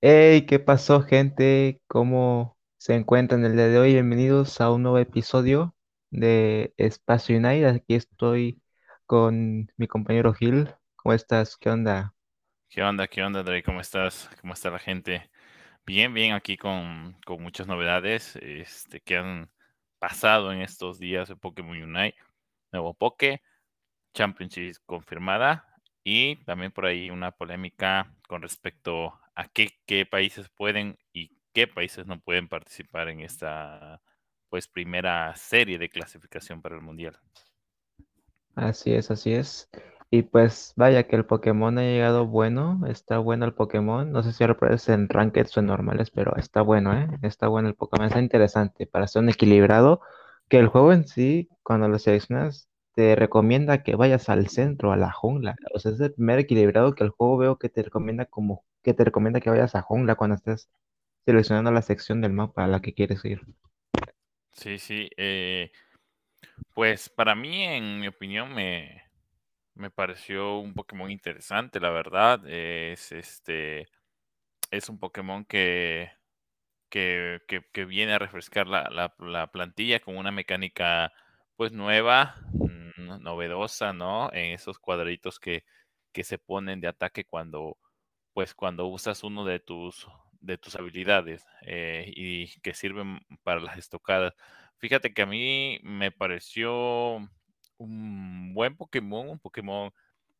Hey, ¿qué pasó, gente? ¿Cómo se encuentran el día de hoy? Bienvenidos a un nuevo episodio de Espacio United. Aquí estoy con mi compañero Gil. ¿Cómo estás? ¿Qué onda? ¿Qué onda? ¿Qué onda, Dre? ¿Cómo estás? ¿Cómo está la gente? Bien, bien, aquí con, con muchas novedades este, que han pasado en estos días de Pokémon Unite. Nuevo Poké, Championship confirmada y también por ahí una polémica con respecto a qué, países pueden y qué países no pueden participar en esta pues primera serie de clasificación para el Mundial. Así es, así es. Y pues vaya que el Pokémon ha llegado bueno, está bueno el Pokémon. No sé si ahora aparece en Ranked o en normales, pero está bueno, ¿eh? Está bueno el Pokémon, está interesante para ser un equilibrado. Que el juego en sí, cuando lo seleccionas, te recomienda que vayas al centro, a la jungla. O sea, es el primer equilibrado que el juego veo que te recomienda como que te recomienda que vayas a jungla cuando estés seleccionando la sección del mapa a la que quieres ir. Sí, sí. Eh, pues para mí, en mi opinión, me, me pareció un Pokémon interesante, la verdad. Es este. Es un Pokémon que. Que, que, viene a refrescar la, la, la, plantilla con una mecánica pues nueva, novedosa, ¿no? En esos cuadritos que, que se ponen de ataque cuando pues cuando usas uno de tus de tus habilidades eh, y que sirven para las estocadas. Fíjate que a mí me pareció un buen Pokémon, un Pokémon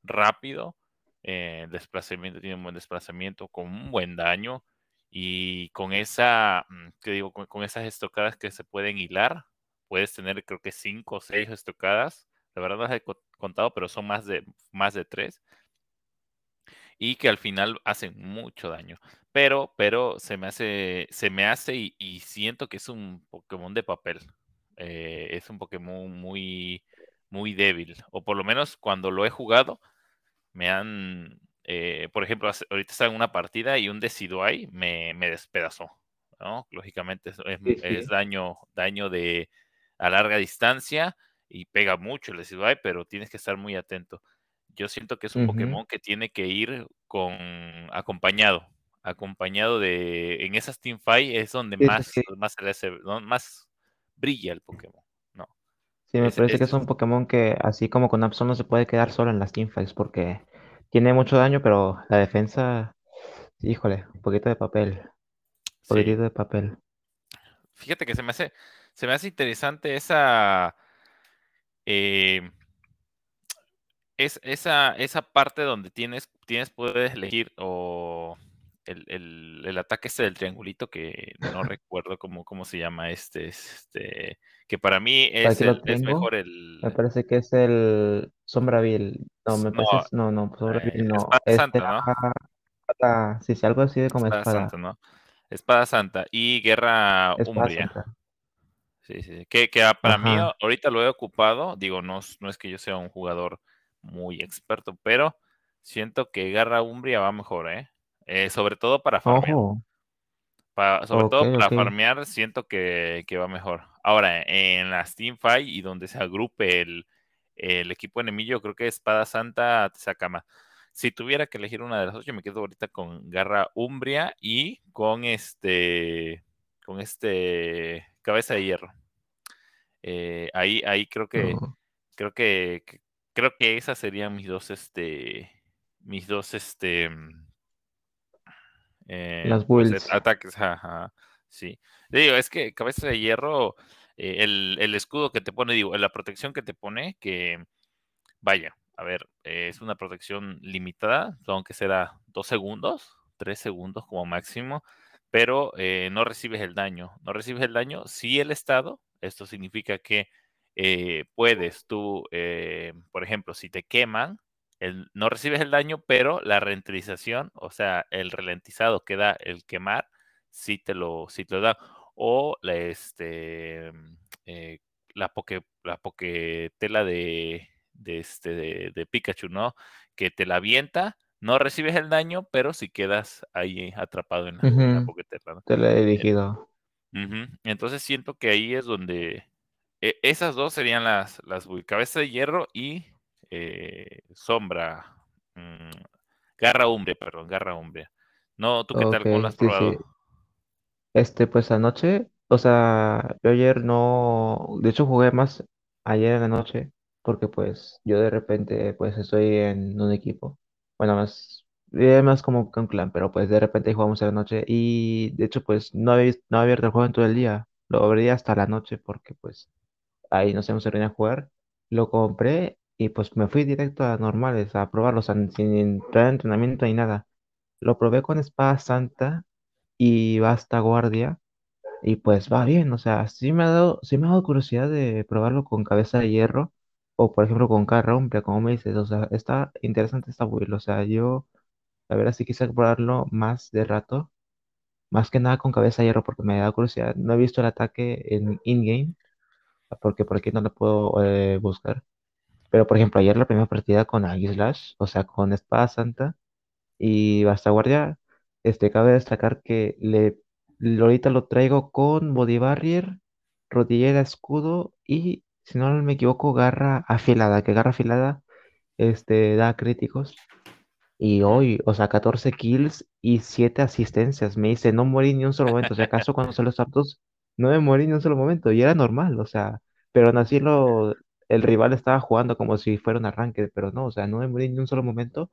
rápido, eh, desplazamiento, tiene un buen desplazamiento, con un buen daño y con esa, mm, digo, con, con, esas estocadas que se pueden hilar, puedes tener creo que cinco o seis estocadas, la verdad no las he contado, pero son más de, más de tres y que al final hacen mucho daño. Pero, pero se me hace, se me hace y, y siento que es un Pokémon de papel. Eh, es un Pokémon muy, muy débil. O por lo menos cuando lo he jugado, me han, eh, por ejemplo, ahorita está en una partida y un Decidueye me, me despedazó. ¿no? Lógicamente es, sí, sí. es, daño, daño de a larga distancia y pega mucho el Decidueye, pero tienes que estar muy atento yo siento que es un uh -huh. Pokémon que tiene que ir con acompañado, acompañado de en esas team fight es donde sí, más, sí. más, ¿no? más brilla el Pokémon, ¿no? Sí, me es, parece es, que es un Pokémon que así como con Absol no se puede quedar solo en las teamfights porque tiene mucho daño, pero la defensa, híjole, un poquito de papel, un poquitito sí. de papel. Fíjate que se me hace, se me hace interesante esa eh, es esa, esa parte donde tienes, tienes, puedes elegir o el, el, el, ataque este del triangulito que no recuerdo cómo, cómo se llama este, este, que para mí es, el, es mejor el... Me parece que es el Sombravil. No, me no, parece, no, no, Sombravil eh, no. Espada Este Santa, ¿no? espada- sí, sí, algo así de como Espada, espada. Santa, ¿no? Espada Santa y Guerra Espada Umbria. Santa. Sí, sí, que, que para mí ahorita lo he ocupado, digo, no, es- no es que yo sea un jugador muy experto, pero siento que Garra Umbria va mejor, ¿eh? Eh, sobre todo para farmear. Pa- sobre todo para farmear, siento que, que va mejor. Ahora, en las teamfight y donde se agrupe el, el equipo enemigo, creo que Espada Santa te saca más. Si tuviera que elegir una de las dos, yo me quedo ahorita con Garra Umbria y con este con este Cabeza de Hierro. Eh, ahí, ahí creo que Oh, creo que, creo que esas serían mis dos este mis dos este mm, eh, Las pues et- ataques ajá, sí. Digo es que cabeza de hierro eh, el, el escudo que te pone digo la protección que te pone que vaya a ver eh, es una protección limitada aunque será dos segundos tres segundos como máximo pero eh, no recibes el daño no recibes el daño si el estado esto significa que eh, puedes tú, eh, por ejemplo, si te queman, el- no recibes el daño, pero la ralentización, o sea, el ralentizado que da el quemar, sí te lo, sí te lo da. O la, este, la, poke, la de, de, este, de Pikachu, ¿no? Que te la avienta, no recibes el daño, pero si quedas ahí atrapado en la, en la ¿no? Te lo he Eh, dirigido. Entonces siento que ahí es donde e- esas dos serían las, las cabeza de hierro y eh, sombra, mm, garra umbria, perdón, garra umbria. No, ¿tú qué tal? ¿Cómo lo has sí, probado? sí. Este, pues anoche, o sea, yo ayer no, de hecho jugué más ayer en la noche, porque pues yo de repente pues estoy en un equipo, bueno, más, es más como que un clan, pero pues de repente jugamos en la noche y de hecho pues no había, no había abierto el juego en todo el día, lo abrí hasta la noche porque pues ahí nos hemos reunido a jugar, lo compré y pues me fui directo a normales a probarlo, o sea, sin entrar en entrenamiento ni nada. Lo probé con Espada Santa y Basta Guardia. Y pues va bien, o sea, sí me ha dado, sí me ha dado curiosidad de probarlo con cabeza de hierro o por ejemplo con cara rompe, como me dices, o sea, está interesante esta build, o sea, yo la verdad sí quise probarlo más de rato, más que nada con cabeza de hierro porque me da curiosidad. No he visto el ataque en in-game, porque por aquí no lo puedo eh, buscar, pero por ejemplo ayer la primera partida con Aguislash, o sea, con Espada Santa. Y hasta guardia, este, cabe destacar que le, ahorita lo traigo con body barrier, rodillera, escudo y, si no me equivoco, garra afilada, que garra afilada, este, da críticos. Y hoy, o sea, 14 kills y 7 asistencias. Me dice, no morí ni un solo momento. O sea, acaso cuando se los aptos, no me morí ni un solo momento. Y era normal, o sea, pero aún así lo, el rival estaba jugando como si fuera un arranque, pero no, o sea, no me morí ni un solo momento.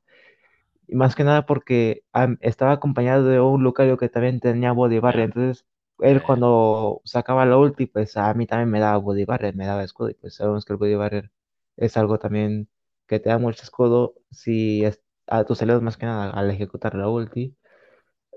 Y más que nada porque estaba acompañado de un Lucario que también tenía body barrier. Entonces, él ya. cuando sacaba la ulti, pues a mí también me daba body barrier, me daba escudo. Y pues sabemos que el body barrier es algo también que te da mucho escudo si es, a tus aliados más que nada al ejecutar la ulti.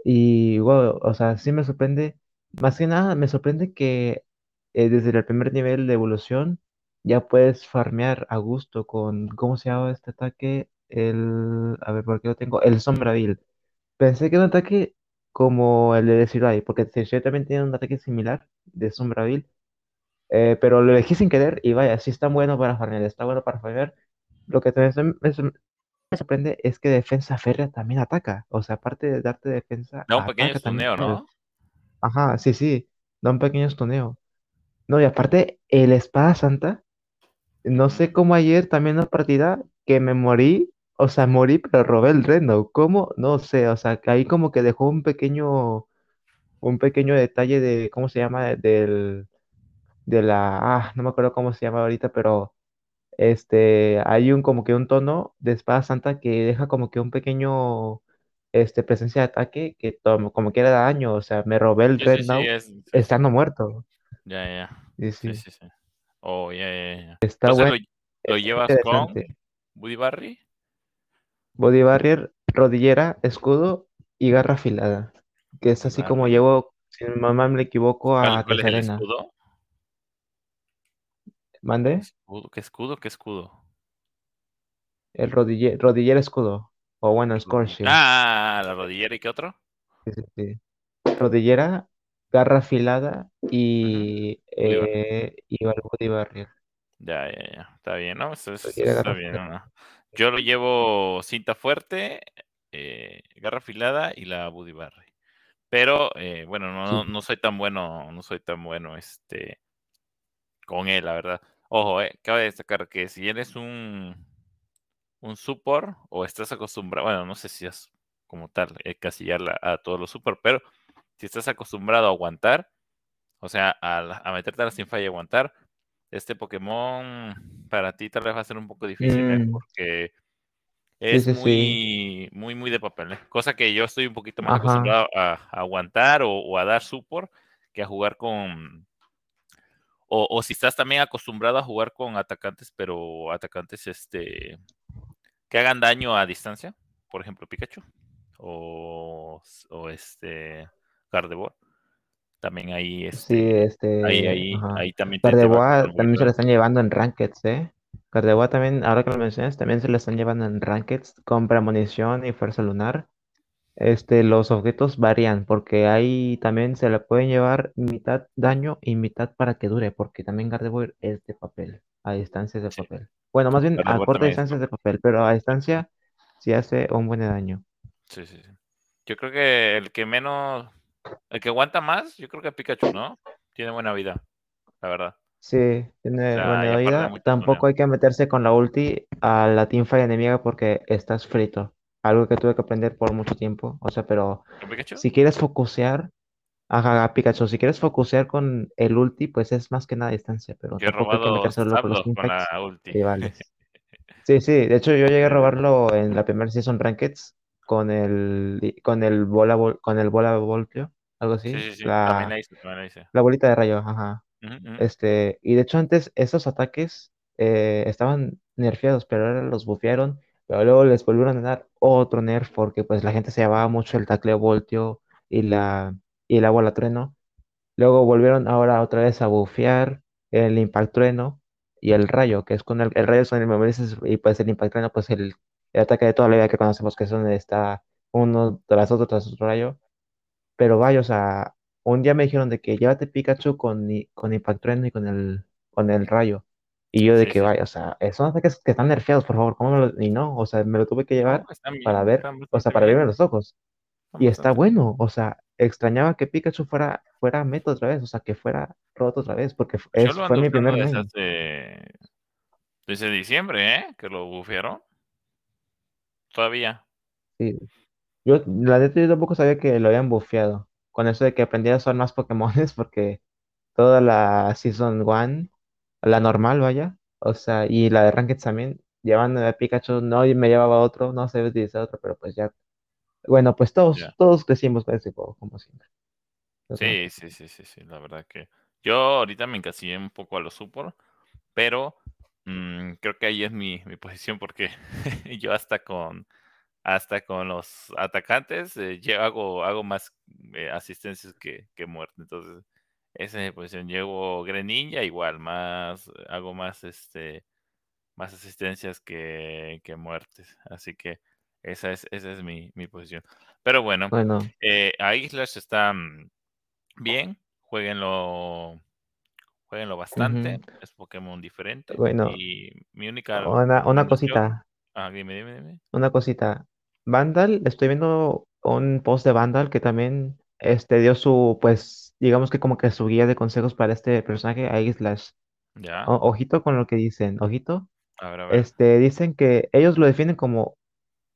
Y wow, o sea, sí me sorprende, más que nada me sorprende que eh, desde el primer nivel de evolución ya puedes farmear a gusto con, ¿cómo se llama este ataque? El, a ver, ¿por qué lo tengo? El Sombravil. Pensé que era un ataque como el de Desiree, porque Desiree también tiene un ataque similar de Sombravil, eh, pero lo elegí sin querer y vaya, sí está bueno para farmear, está bueno para farmear. Lo que también me, me- sorprende es que defensa férrea también ataca, o sea, aparte de darte defensa, Da un pequeño férrea. ¿no? Ajá, sí, sí, da un pequeño estuneo. No, y aparte, el Espada Santa, no sé cómo ayer también en la partida que me morí, o sea, morí, pero robé el reno. ¿Cómo? No sé, o sea, que ahí como que dejó un pequeño, un pequeño detalle de, ¿cómo se llama? Del, de la, ah, no me acuerdo cómo se llama ahorita, pero este, hay un como que un tono de Espada Santa que deja como que un pequeño, este, presencia de ataque que to- como quiera daño, o sea, me robé el Sí, sí, sí, es, sí, sí. estando muerto. Ya, ya. Sí, Sí, sí. Oh, ya, ya, ya. Está Entonces bueno, lo, lo llevas con. Woody Barry. Body Barrier, rodillera, escudo y garra afilada. Que es así como llevo, si mi mamá me equivoco, ¿Cuál, a cuál es el escudo? ¿Mande? Escudo, ¿qué escudo? ¿Qué escudo? El rodille, rodillera escudo. O bueno, Scorchio. Ah, la rodillera y qué otro? Sí, sí, sí. Rodillera, garra afilada y, eh, y Body Barrier. Ya, ya, ya. Está bien, ¿no? Eso, está bien. ¿no? Yo lo llevo cinta fuerte, eh, garra afilada y la Woody Barry. Pero, eh, bueno, no, no, no soy tan bueno, no soy tan bueno, este, con él, la verdad. Ojo, eh, cabe destacar que si eres un, un support o estás acostumbrado, bueno, no sé si es como tal encasillar la- a todos los support, pero si estás acostumbrado a aguantar, o sea, a, a meterte a la teamfight y aguantar, este Pokémon para ti tal vez va a ser un poco difícil, ¿eh? Mm, Porque es sí, sí. muy, muy, muy de papel, ¿eh? Cosa que yo estoy un poquito más Ajá. acostumbrado a, a aguantar o, o a dar support que a jugar con, o, o si estás también acostumbrado a jugar con atacantes, pero atacantes este, que hagan daño a distancia, por ejemplo Pikachu o, o este Gardevoir, también ahí Sí, este, ahí, este, ahí, ajá. ahí también te, te va a costar Gardevoir un también se lo están llevando en Rankeds, ¿eh? Gardevoir también, ahora que lo mencionas, también se lo están llevando en Rankeds con premonición y fuerza lunar. Este, los objetos varían porque ahí también se le pueden llevar mitad daño y mitad para que dure, porque también Gardevoir es de papel, a distancias de Sí, papel. Bueno, más bien a corta distancia es de papel, pero a distancia sí hace un buen daño. Sí, sí, sí. Yo creo que el que menos, el que aguanta más, yo creo que Pikachu, ¿no? Tiene buena vida, la verdad. Sí, O tiene sea, buena vida. Tampoco hay que meterse con la ulti a la teamfight enemiga porque estás frito. algo que tuve que aprender por mucho tiempo. O sea, pero si quieres focusear, ajá, Pikachu, si quieres focusear con el ulti, pues es más que nada distancia, pero Yo he hay que con los con la ulti. Sí, sí, de hecho yo llegué a robarlo en la primera Season Rankeds con el con el bola con el bola voltio, algo Sí, así, sí, sí, también la, la hice, también la hice. la bolita de rayo, ajá. Este, y de hecho antes esos ataques eh, estaban nerfeados, pero ahora los bufearon, pero luego les volvieron a dar otro nerf porque pues la gente se llevaba mucho el tacleo voltio y la y la bola trueno. Luego volvieron ahora otra vez a bufear el Impact Trueno y el Rayo, que es con el, el Rayo son el y pues el Impact Trueno, pues el, el ataque de toda la vida que conocemos, que son está uno tras otro tras otro Rayo. Pero vaya, o sea, un día me dijeron de que llévate Pikachu con, con Impact Trueno y con el, con el Rayo. Y yo de Sí, que sí. vaya, o sea, son ataques que están nerfeados, por favor, ¿cómo me lo- Y no, o sea, me lo tuve que No, llevar para bien, ver, están o sea, para verme bien, los ojos. Y está bueno, o sea, extrañaba que Pikachu fuera, fuera meta otra vez, o sea, que fuera roto otra vez, porque es, fue mi primer desde hace, desde diciembre, ¿eh? Que lo bufearon. Todavía. Sí. Yo, la neta, yo tampoco sabía que lo habían bufeado. Con eso de que aprendí a usar más Pokémones, porque toda la Season 1, la normal, vaya, o sea, y la de Ranked también, llevando a Pikachu, no y me llevaba otro, no sabía utilizar otro, pero pues ya. Bueno, pues todos, todos crecimos con ese juego, como siempre. ¿verdad? Sí, sí, sí, sí, sí, la verdad que yo ahorita me encasillé un poco a los support, pero mm, creo que ahí es mi, mi posición porque yo hasta con hasta con los atacantes eh, yo hago, hago más eh, asistencias que, que muerte. Entonces, esa es mi posición. Llevo Greninja igual, más hago más este más asistencias que, que muertes. Así que esa es, esa es mi, mi posición. Pero bueno, Bueno, eh, ahí Slash está mm, bien, jueguenlo, jueguenlo bastante, es Pokémon diferente Bueno, y mi única una, una cosita. ah, dime, dime, dime, Una cosita. Vandal, estoy viendo un post de Vandal que también este, dio su, pues, digamos que como que su guía de consejos para este personaje, a Slash. ya, O- ojito con lo que dicen, ojito. a ver, a ver, Este, dicen que ellos lo definen como,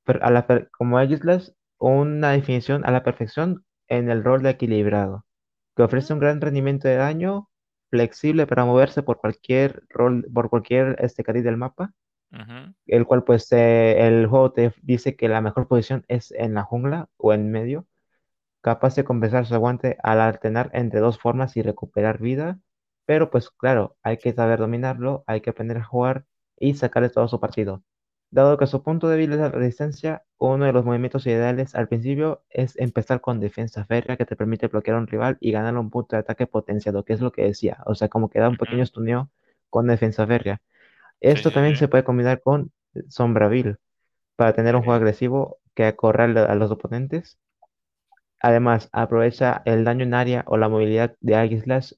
a la como Slash, una definición a la perfección en el rol de equilibrado, que ofrece un gran rendimiento de daño, flexible para moverse por cualquier rol, por cualquier este, cariz del mapa el cual pues eh, el juego te dice que la mejor posición es en la jungla o en medio, capaz de compensar su aguante al alternar entre dos formas y recuperar vida, pero pues claro, hay que saber dominarlo, hay que aprender a jugar y sacarle todo su partido. Dado que su punto débil es la resistencia, uno de los movimientos ideales al principio es empezar con defensa férrea que te permite bloquear a un rival y ganar un punto de ataque potenciado, que es lo que decía, o sea, como que da un pequeño estuneo con defensa férrea. Esto sí, también sí, se puede combinar con Sombraville para tener un juego agresivo que acorrale a los oponentes. Además, aprovecha el daño en área o la movilidad de Aegislash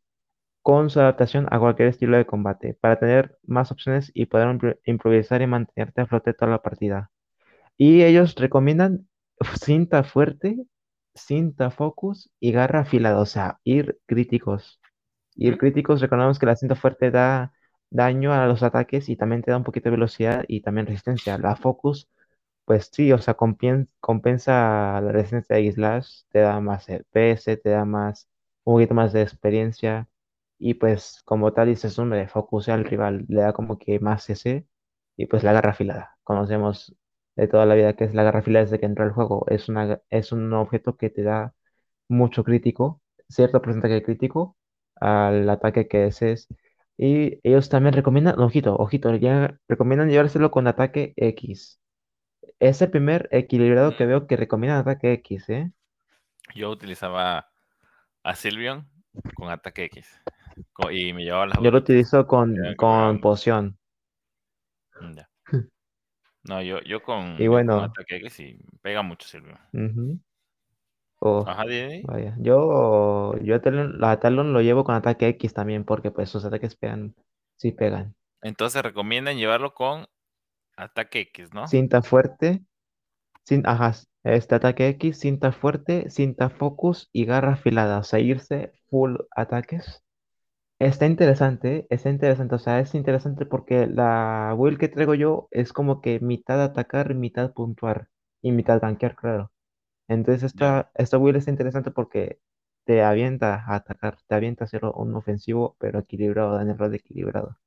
con su adaptación a cualquier estilo de combate, para tener más opciones y poder impro- improvisar y mantenerte a flote toda la partida. Y ellos recomiendan cinta fuerte, cinta focus y garra afilada, o sea, ir críticos. Ir críticos, recordamos que la cinta fuerte da daño a los ataques y también te da un poquito de velocidad y también resistencia. La focus pues sí, o sea, compensa la resistencia de Slash, te da más FPS, te da más, un poquito más de experiencia, y pues como tal dices, hombre, focusea al rival, le da como que más CC, y pues la garra afilada. Conocemos de toda la vida que es la garra afilada desde que entró al juego, es una, es un objeto que te da mucho crítico, cierto porcentaje crítico al ataque que desees. Y ellos también recomiendan, ojito, ojito, ya recomiendan llevárselo con ataque X. Es el primer equilibrado que veo que recomienda ataque X, ¿eh? Yo utilizaba a Sylveon con ataque X y me llevaba las Yo lo utilizo con, con poción. Mm, Ya. No, yo, yo Y con, con bueno, ataque X y pega mucho Sylveon. ujú, Ajá, vaya. Yo, yo a Talon, a Talon lo llevo con ataque X también, porque pues sus ataques pegan, sí pegan. Entonces recomiendan llevarlo con ataque X, ¿no? Cinta fuerte, sin, ajá, este ataque X, cinta fuerte, cinta focus y garra afilada. O sea, irse full ataques. Está interesante, está interesante, o sea, es interesante porque la build que traigo yo es como que mitad atacar, mitad puntuar. y mitad gankear, claro. Entonces esta, esta build está interesante porque te avienta a atacar, te avienta a hacer un ofensivo, pero equilibrado, en el rol equilibrado.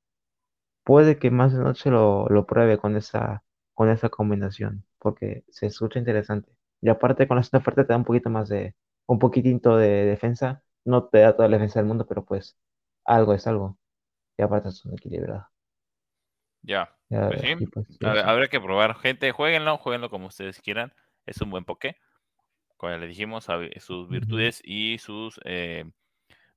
Puede que más de noche lo, lo pruebe con esa, con esa combinación, porque se escucha interesante. Y aparte con la segunda oferta te da un poquito más de, un poquitito de defensa. No te da toda la defensa del mundo, pero pues algo es algo. Y aparte es un equilibrado. ya. Pues sí, pues sí, habrá que probar. Gente, jueguenlo, jueguenlo como ustedes quieran. Es un buen poké. Como ya le dijimos, sus virtudes y sus eh,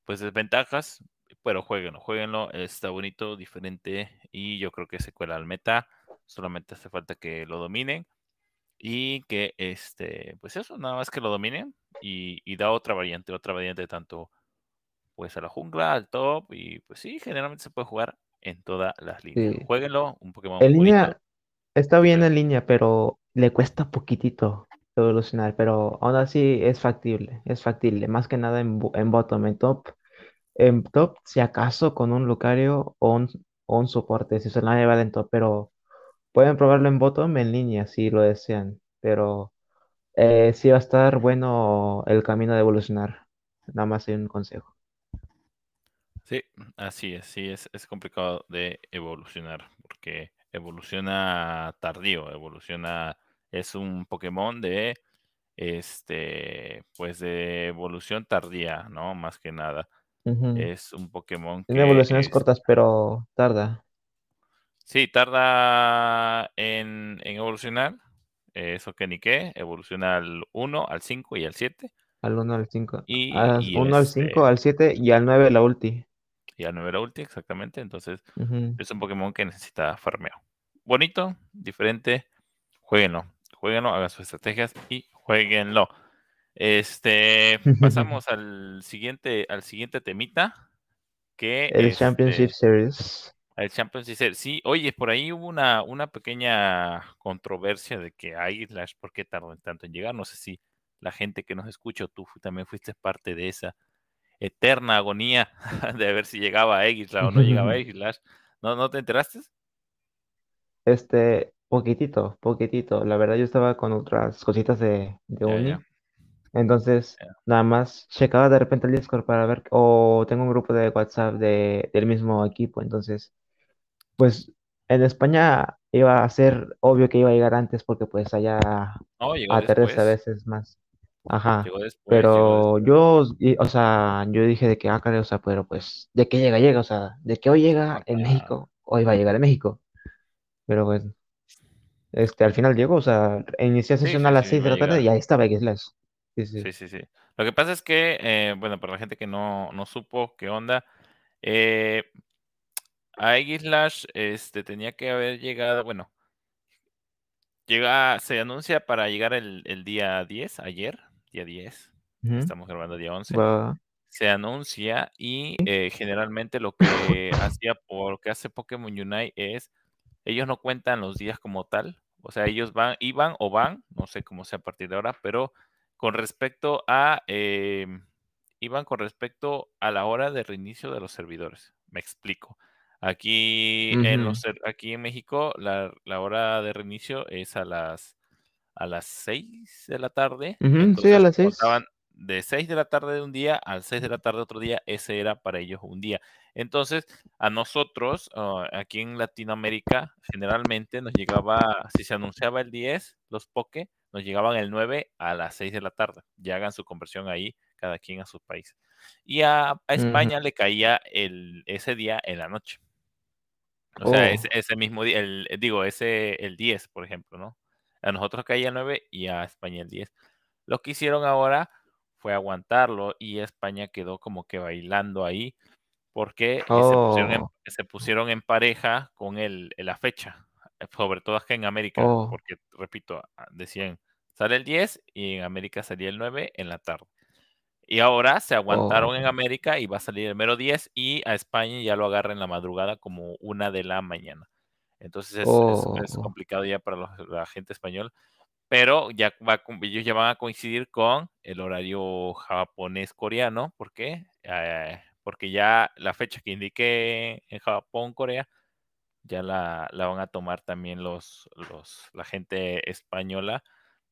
pues desventajas, pero jueguenlo, jueguenlo, está bonito, diferente y yo creo que se cuela al meta, solamente hace falta que lo dominen y que este, pues eso, nada más que lo dominen y, y da otra variante, otra variante tanto pues a la jungla, al top y pues sí, generalmente se puede jugar en todas las líneas. Sí. Jueguenlo, un Pokémon En bonito, línea está bien en línea, pero le cuesta poquitito evolucionar, pero aún así es factible, es factible, más que nada en, en bottom, en top. En top, si acaso con un Lucario o un, o un soporte, si se la lleva en top, pero pueden probarlo en bottom en línea si lo desean, pero eh, sí va a estar bueno el camino de evolucionar. Nada más hay un consejo. Sí, así es, sí, es, es complicado de evolucionar, porque evoluciona tardío, evoluciona, es un Pokémon de, este, pues de evolución tardía, ¿no? Más que nada. Ujú. Es un Pokémon Tiene evoluciones es, cortas, pero tarda. sí, tarda en, en evolucionar, eso que ni qué, evoluciona al uno, al 5 y al 7, Al uno al 5 y, Al y 1 al este, 5 al 7 y al 9 la ulti. y al 9 la ulti, exactamente, entonces Ujú. es un Pokémon que necesita farmeo. Bonito, diferente, jueguenlo, jueguenlo, hagan sus estrategias y jueguenlo. Este, pasamos al siguiente, al siguiente temita, que El Championship este, Series. el Champions League. Sí, oye, por ahí hubo una, una pequeña controversia de que Slash, ¿por qué tardó tanto en llegar? No sé si la gente que nos escucha, tú también fuiste parte de esa eterna agonía de ver si llegaba a Slash o no llegaba a Slash. ¿No, ¿No te enteraste? Este, poquitito, poquitito. La verdad, yo estaba con otras cositas de, de Ya, ya. uni. Entonces, ya. nada más checaba de repente el Discord para ver, o tengo un grupo de WhatsApp de, del mismo equipo. Entonces, pues en España iba a ser obvio que iba a llegar antes porque pues allá No, llegó aterriza a después. veces más. Ajá. Llegó después, llegó Pero después. yo, y- o sea, yo dije de que, ah, caray, o sea, pero pues, ¿de qué llega? Llega, o sea, de que hoy llega No, en claro. México, hoy va a llegar en México. Pero pues, este, al final llegó, o sea, inicié Sí, sesión a las sí, 6 va de la tarde y ahí estaba X-Slash. Sí, sí. Sí, sí. Lo que pasa es que, eh, bueno, para la gente que no, no supo qué onda, eh, a este, tenía que haber llegado, bueno, llega, se anuncia para llegar el, el día 10, ayer, día 10, Ujú. estamos grabando día 11, Va. se anuncia y eh, generalmente lo que hacía, por lo que hace Pokémon Unite es, ellos no cuentan los días como tal, o sea, ellos van, iban o van, no sé cómo sea a partir de ahora, pero con respecto a, eh, iban con respecto a la hora de reinicio de los servidores. Me explico. Aquí en los aquí en México la, la hora de reinicio es a las a las 6 de la tarde, Ujú, Sí, a entonces las 6. contaban de 6 de la tarde de un día al 6 de la tarde otro día, ese era para ellos un día. Entonces, a nosotros, ah, aquí en Latinoamérica, generalmente nos llegaba, si se anunciaba el 10, los Poké, nos llegaban el 9 a las 6 de la tarde. Ya hagan su conversión ahí, cada quien a su país. Y a, a España le caía el, ese día en la noche. O sea, ese, Oh, ese mismo día, el, digo, ese, el 10, por ejemplo, ¿no? A nosotros caía el 9 y a España el 10. Lo que hicieron ahora fue aguantarlo y España quedó como que bailando ahí porque se, pusieron en, oh, se pusieron en pareja con el, la fecha, eh, sobre todo acá en América, oh, porque, repito, ah, decían, sale el 10 y en América salía el 9 en la tarde. Y ahora se aguantaron en oh, América y va a salir el mero 10 y a España ya lo agarra en la madrugada como una de la mañana. Entonces es, es, es oh, complicado ya para la gente española, pero ya va, ellos ya van a coincidir con el horario japonés-coreano. ¿Por qué? Eh, porque ya la fecha que indiqué en Japón, Corea, ya la, la van a tomar también los, los, la gente española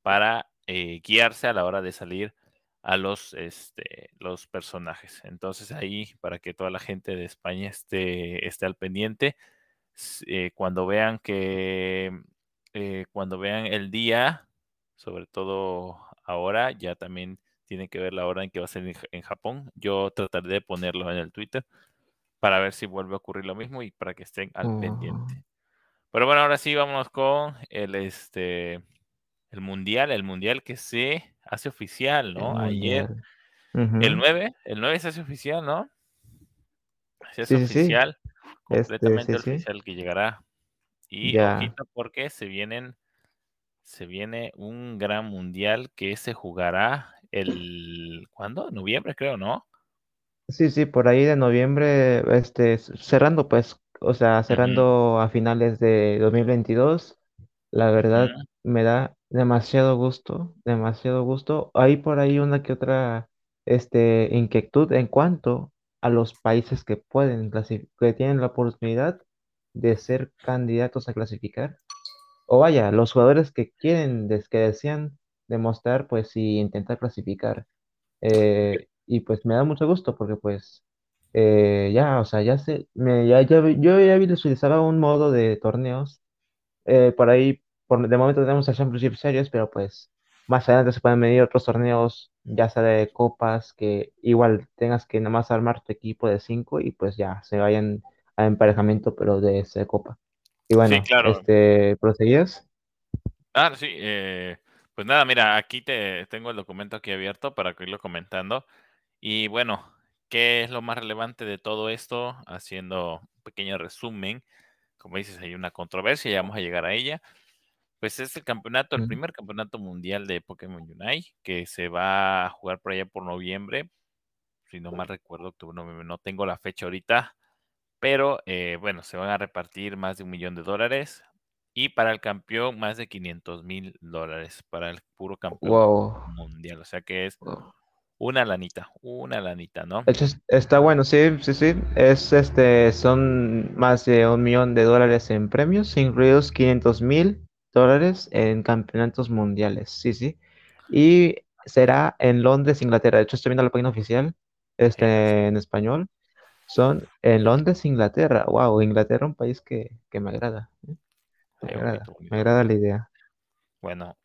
para eh, guiarse a la hora de salir a los, este, los personajes. Entonces ahí, para que toda la gente de España esté, esté al pendiente, eh, cuando vean que, cuando vean el día, sobre todo ahora, ya también tienen que ver la hora en que va a ser en, Japón. Yo trataré de ponerlo en el Twitter para ver si vuelve a ocurrir lo mismo y para que estén al pendiente. Pero bueno, ahora sí, vámonos con el, este, el mundial, el mundial que se hace oficial, ¿no? Ayer, el 9, el 9 se hace oficial, ¿no? Se hace oficial, este, completamente oficial que llegará. Y ojito porque se vienen, se viene un gran mundial que se jugará el, ¿cuándo? Noviembre creo, ¿no? Sí, sí, por ahí de noviembre, este, cerrando pues, o sea, cerrando a finales de 2022, la verdad me da demasiado gusto, demasiado gusto. Hay por ahí una que otra este, inquietud en cuanto a los países que pueden que tienen la oportunidad de ser candidatos a clasificar. O vaya, los jugadores que quieren, que desean demostrar, pues, y intentar clasificar. Eh, y pues me da mucho gusto porque pues eh, ya, o sea, ya sé, me, ya, ya, yo ya visualizaba un modo de torneos eh, por ahí, por, de momento tenemos el Championship Series, pero pues más adelante se pueden medir otros torneos, ya sea de copas, que igual tengas que nada más armar tu equipo de 5 y pues ya se vayan a emparejamiento, pero de esa copa. Y bueno, claro. este, ¿proseguías? Ah, sí, eh, pues nada, mira, aquí te tengo el documento aquí abierto para que irlo comentando. Y bueno, ¿qué es lo más relevante de todo esto? Haciendo un pequeño resumen como dices, hay una controversia, ya vamos a llegar a ella. Pues es el campeonato, el primer campeonato mundial de Pokémon Unite, que se va a jugar por allá por noviembre. Si no mal recuerdo, no tengo la fecha ahorita. Pero eh, bueno, se van a repartir más de un millón de dólares. Y para el campeón, más de 500 mil dólares para el puro campeón mundial. O sea que es una lanita, una lanita, ¿no? está bueno, sí, sí, sí. Es este, son más de un millón de dólares en premios, incluidos 500 mil dólares en campeonatos mundiales, sí, sí. Y será en Londres, Inglaterra. De hecho, estoy viendo la página oficial, este, en español. Son en Londres, Inglaterra. Wow, Inglaterra, un país que, me agrada. ¿eh? Me, agrada, me agrada la idea. Bueno,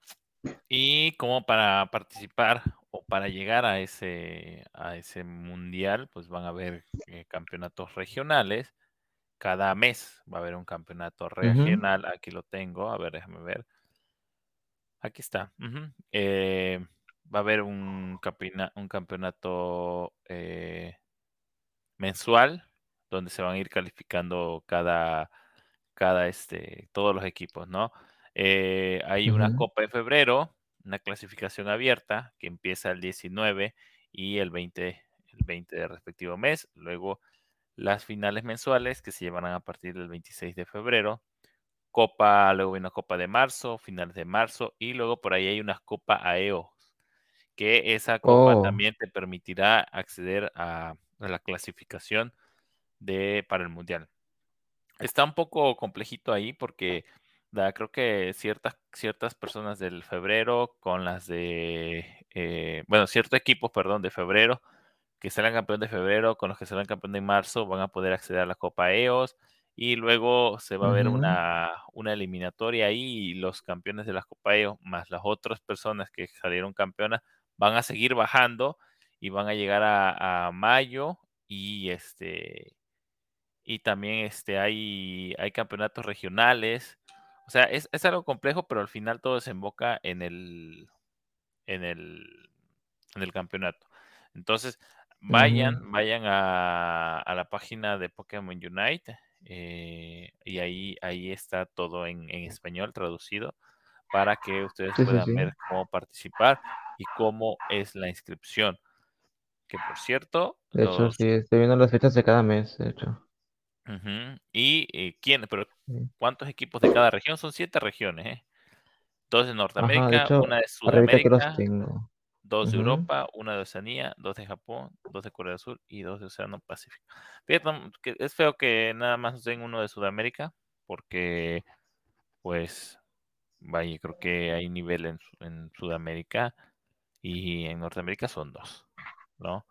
y como para participar o para llegar a ese, a ese mundial, pues van a haber eh, campeonatos regionales. Cada mes va a haber un campeonato regional. Aquí lo tengo. A ver, déjame ver. Aquí está. Eh, va a haber un, un campeonato eh, mensual donde se van a ir calificando cada, cada este, todos los equipos, ¿no? Eh, hay una Copa de febrero, una clasificación abierta que empieza el 19 y el 20, el 20 de respectivo mes. Luego las finales mensuales que se llevarán a partir del 26 de febrero. Copa, luego hay una Copa de marzo, finales de marzo y luego por ahí hay una Copa AEO, que esa Copa oh. también te permitirá acceder a, la clasificación de, para el Mundial. Está un poco complejito ahí porque creo que ciertas, ciertas personas del febrero con las de, eh, bueno, ciertos equipos, perdón, de febrero, que serán campeón de febrero, con los que serán campeón de marzo, van a poder acceder a la Copa EOS y luego se va a ver una, una, eliminatoria ahí y los campeones de la Copa EOS más las otras personas que salieron campeonas van a seguir bajando y van a llegar a, a mayo y este y también este hay, hay campeonatos regionales o sea, es, algo complejo, pero al final todo desemboca en el, en el, en el campeonato. Entonces, vayan, vayan a, la página de Pokémon Unite eh, y ahí, ahí está todo en, español traducido para que ustedes puedan ver cómo participar y cómo es la inscripción. Que por cierto. De hecho, sí, estoy viendo las fechas de cada mes, de hecho. ¿Y eh, quién? Pero ¿cuántos equipos de cada región? Son siete regiones, ¿eh? Dos de Norteamérica, una de Sudamérica, dos de Europa, una de Oceanía, dos de Japón, dos de Corea del Sur y dos de Océano Pacífico. Fíjate, que es feo que nada más den uno de Sudamérica, porque pues vaya, creo que hay nivel en, en Sudamérica y en Norteamérica son dos, ¿no?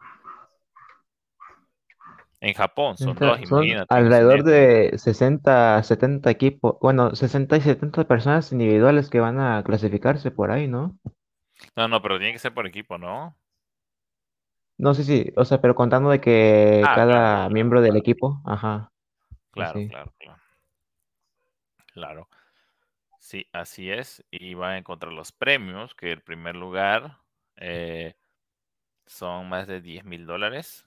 En Japón son dos, Son imagínate. alrededor de 60, 70 equipos, bueno, 60 y 70 personas individuales que van a clasificarse por ahí, ¿no? No, no, pero tiene que ser por equipo, ¿no? No sé si, o sea, pero contando de que Ah, cada miembro del equipo, ajá. Claro, sí. claro, claro. Claro. Sí, así es. Y van a encontrar los premios, que el primer lugar eh, son más de 10 mil dólares.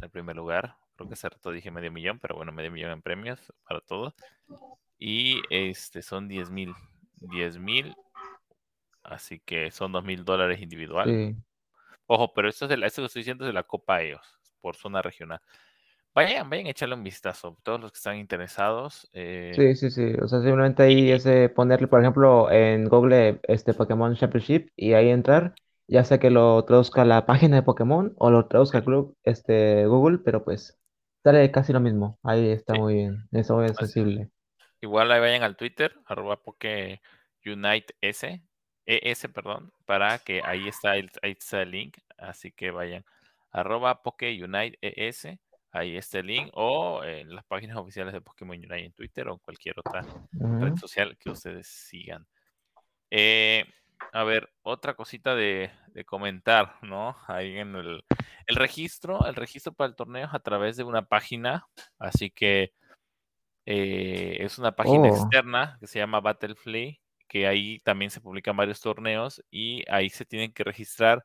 El primer lugar. Creo que hace rato dije medio millón, pero bueno, medio millón en premios para todos. Y este son 10 mil. 10 mil. Así que son 2 mil dólares individual. Sí. Ojo, pero esto, es de la, esto que estoy diciendo es de la Copa EOS, por zona regional. Vayan, vayan a echarle un vistazo, todos los que están interesados. Eh, Sí, sí, sí. O sea, simplemente ahí es ponerle, por ejemplo, en Google este Pokémon Championship y ahí entrar, ya sea que lo traduzca a la página de Pokémon o lo traduzca al club, este Google, pero pues sale casi lo mismo. Ahí está Sí. muy bien. Eso es sensible. igual ahí vayan al Twitter, arroba PokeUniteS, ES, perdón, para que ahí está el, ahí está el link. Así que vayan, arroba PokeUniteES, ahí está el link, o en las páginas oficiales de Pokémon Unite en Twitter o en cualquier otra red social que ustedes sigan. Eh, a ver, otra cosita de, de comentar, ¿no? Ahí en el, el registro, el registro para el torneo es a través de una página, así que eh, es una página Oh, externa que se llama Battlefly, que ahí también se publican varios torneos y ahí se tienen que registrar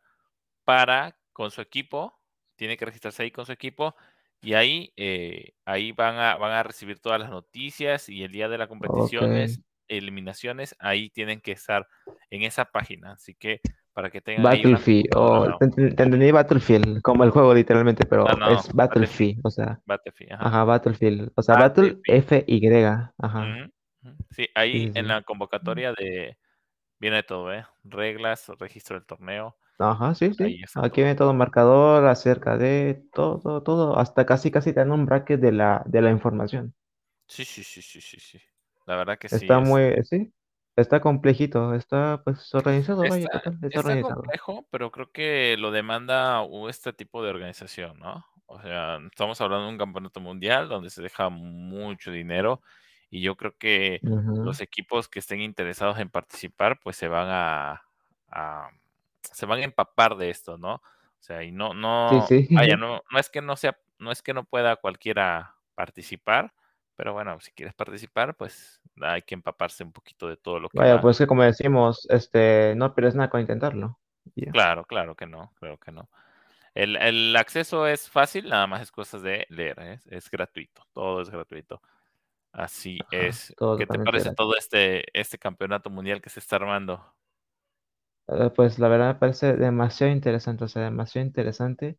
para con su equipo, tiene que registrarse ahí con su equipo y ahí, eh, ahí van, a, van a recibir todas las noticias y el día de las competiciones, eliminaciones, ahí tienen que estar en esa página. Así que para que tengan ahí una Battlefield. Oh, te, ent- te entendí Battlefield, como el juego literalmente, pero No, no, es Battlefield. O sea, Battlefield, ajá. ajá, Battlefield. O sea, Battle Battlefield. F-Y. Ajá. Sí, ahí Sí, sí, en la convocatoria de viene todo, ¿eh? Reglas, registro del torneo. Ajá, sí, sí. Aquí todo. viene todo marcador acerca de todo, todo, todo. Hasta casi, casi te dan un bracket de la, de la información. Sí, sí, sí, sí, sí, sí. La verdad que sí Está es. muy, sí, está complejito, está pues organizado, vaya, Está, ¿qué tal? Está está organizado. complejo, pero creo que lo demanda este tipo de organización, ¿no? O sea, estamos hablando de un campeonato mundial donde se deja mucho dinero y yo creo que los equipos que estén interesados en participar, pues se van a, a- se van a empapar de esto, ¿no? O sea, y no, Sí, no, sí. vaya, no, no es que no sea, no es que no pueda cualquiera participar, pero bueno, si quieres participar, pues hay que empaparse un poquito de todo lo que Vaya, va. pues que como decimos, este, no pierdes nada con intentarlo. Claro, claro que no, claro que no. El, el acceso es fácil, nada más es cosas de leer, ¿eh? es gratuito, todo es gratuito. Así Ajá, es. ¿Qué te parece todo este, este campeonato mundial que se está armando? Eh, Pues la verdad me parece demasiado interesante, o sea, demasiado interesante.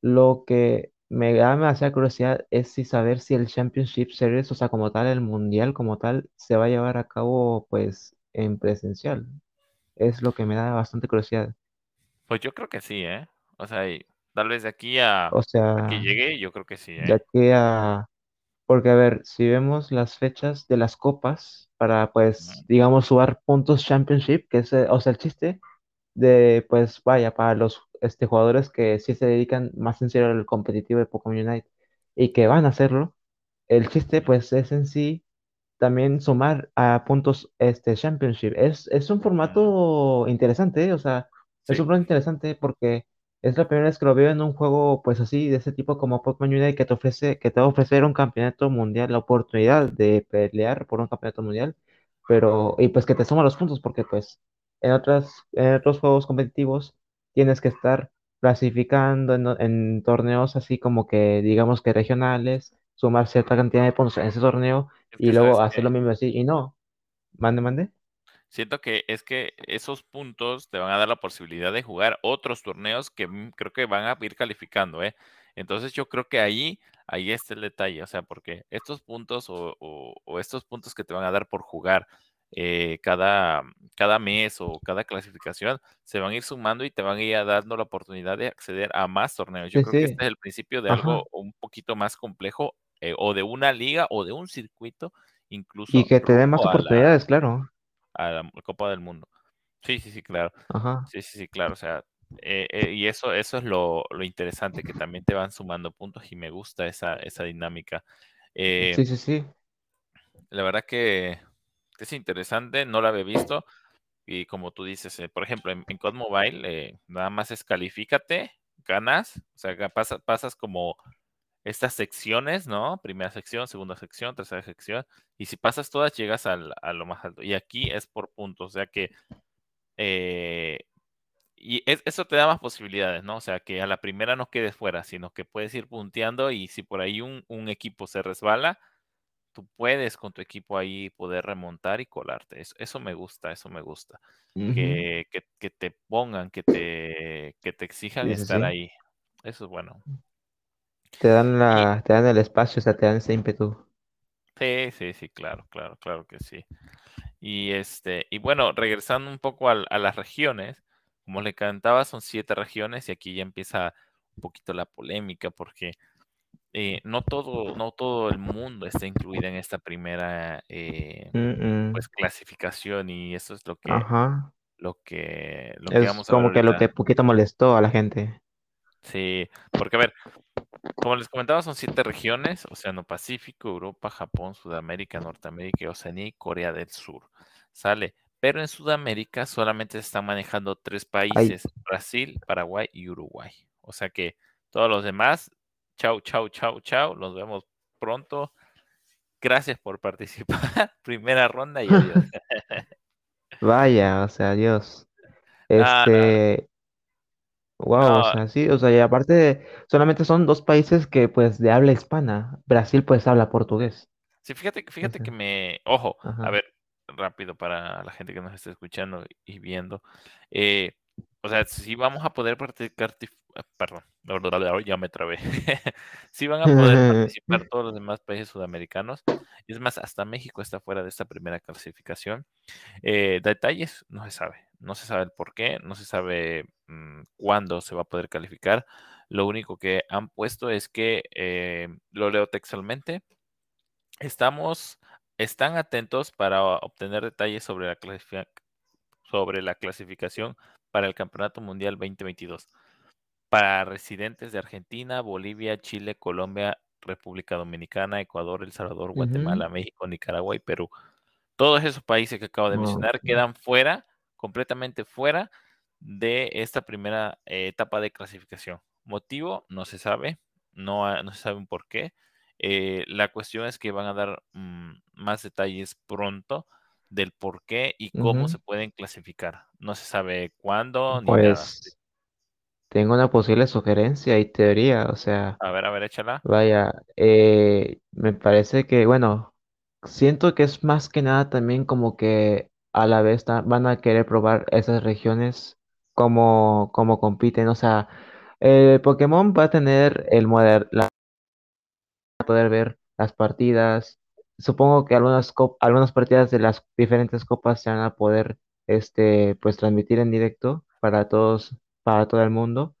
Lo que me da demasiada curiosidad es si saber si el Championship Series, o sea, como tal, el mundial como tal, se va a llevar a cabo pues en presencial. Es lo que me da bastante curiosidad. Pues yo creo que sí, ¿eh? O sea, y tal vez de aquí a, O a que sea, llegue, yo creo que sí, ya ¿eh? que a... Porque a ver, si vemos las fechas de las copas para pues, digamos, sumar puntos Championship, que es, eh, o sea, el chiste de, pues vaya, para los este, jugadores que sí se dedican más en serio al competitivo de Pokémon Unite y que van a hacerlo, el chiste pues es en sí también sumar a puntos este Championship. Es, es un formato interesante, ¿eh? O sea, es un formato interesante porque es la primera vez que lo veo en un juego pues así, de ese tipo como Pokémon Unite que te ofrece, que te va a ofrecer un campeonato mundial, la oportunidad de pelear por un campeonato mundial, pero, y pues que te suma los puntos porque pues en otras, en otros juegos competitivos tienes que estar clasificando en, en torneos así como que digamos que regionales, sumar cierta cantidad de puntos en ese torneo es y luego hacer que lo mismo así. Y no, mande, mande. siento que es que esos puntos te van a dar la posibilidad de jugar otros torneos que mm, creo que van a ir calificando, ¿eh? Entonces yo creo que ahí, ahí está el detalle, o sea, porque estos puntos o, o- o estos puntos que te van a dar por jugar eh, cada, cada mes o cada clasificación se van a ir sumando y te van a ir dando la oportunidad de acceder a más torneos. Yo Sí, creo que este es el principio de Ajá. algo un poquito más complejo eh, o de una liga o de un circuito Y incluso que te dé más la oportunidades, claro. a la Copa del Mundo. Sí, sí, sí, claro. Ajá. Sí, sí, sí, claro. O sea, eh, eh, y eso, eso es lo, lo interesante, que también te van sumando puntos y me gusta esa, esa dinámica. Sí, sí, sí. la verdad que es interesante, no la había visto. Y como tú dices, eh, por ejemplo, en, en COD Mobile, eh, nada más es califícate, ganas, o sea, ga- pasa- pasas como estas secciones, ¿no? Primera sección, segunda sección, tercera sección, y si pasas todas, llegas al- a lo más alto. Y aquí es por puntos, o sea que, eh, y es- eso te da más posibilidades, ¿no? O sea, que a la primera no quedes fuera, sino que puedes ir punteando y si por ahí un, un equipo se resbala, tú puedes con tu equipo ahí poder remontar y colarte. Eso, eso me gusta, eso me gusta. Que, que, que te pongan, que te, que te exijan estar sí. ahí. Eso es bueno. Te dan la, te dan el espacio, o sea, te dan ese ímpetu. sí, sí, sí, claro, claro, claro que sí. Y este, y bueno, regresando un poco al- a, las regiones, como le cantaba, son siete regiones y aquí ya empieza un poquito la polémica porque eh, no todo, no todo el mundo está incluido en esta primera eh, Mm, mm. pues clasificación y eso es lo que Ajá. lo que lo que Es vamos a ver como que lo que poquito molestó a la gente. Sí, porque a ver, como les comentaba, son siete regiones, Océano Pacífico, Europa, Japón, Sudamérica, Norteamérica, Oceanía y Corea del Sur. Sale. Pero en Sudamérica solamente se están manejando tres Ay, países, Brasil, Paraguay y Uruguay. O sea que todos los demás, chau, chau, chau, chau, nos vemos pronto. Gracias por participar. Primera ronda y adiós. vaya, o sea, Dios. No, no, Este, wow, o sea, sí, o sea, y aparte, solamente son dos países que, pues, de habla hispana. Brasil, pues, habla portugués. Sí, fíjate, fíjate que me, ojo, a ver, rápido para la gente que nos está escuchando y viendo. eh, o sea, sí vamos a poder practicar, perdón, ya me trabé. Sí van a poder participar todos los demás países sudamericanos. Es más, hasta México está fuera de esta primera clasificación. Eh, detalles, no se sabe. No se sabe el por qué, no se sabe mm, cuándo se va a poder calificar. Lo único que han puesto es que, eh, lo leo textualmente, Estamos, están atentos para obtener detalles sobre la, sobre la clasificación para el Campeonato Mundial 2022 para residentes de Argentina, Bolivia, Chile, Colombia, República Dominicana, Ecuador, El Salvador. Guatemala, México, Nicaragua y Perú. Todos esos países que acabo de Ok. mencionar quedan fuera, completamente fuera de esta primera eh, etapa de clasificación. Motivo, no se sabe, no, se sabe un por qué. Eh, la cuestión es que van a dar mm, más detalles pronto del por qué y cómo se pueden clasificar. No se sabe cuándo ni nada. Tengo una posible sugerencia y teoría, o sea. A ver, a ver, échala. Vaya, eh, me parece que, bueno, siento que es más que nada también como que a la vez ta- van a querer probar esas regiones como, como compiten. O sea, eh, Pokémon va a tener el moder, la poder ver las partidas. Supongo que algunas, cop- algunas partidas de las diferentes copas se van a poder este, pues transmitir en directo para todos, para todo el mundo.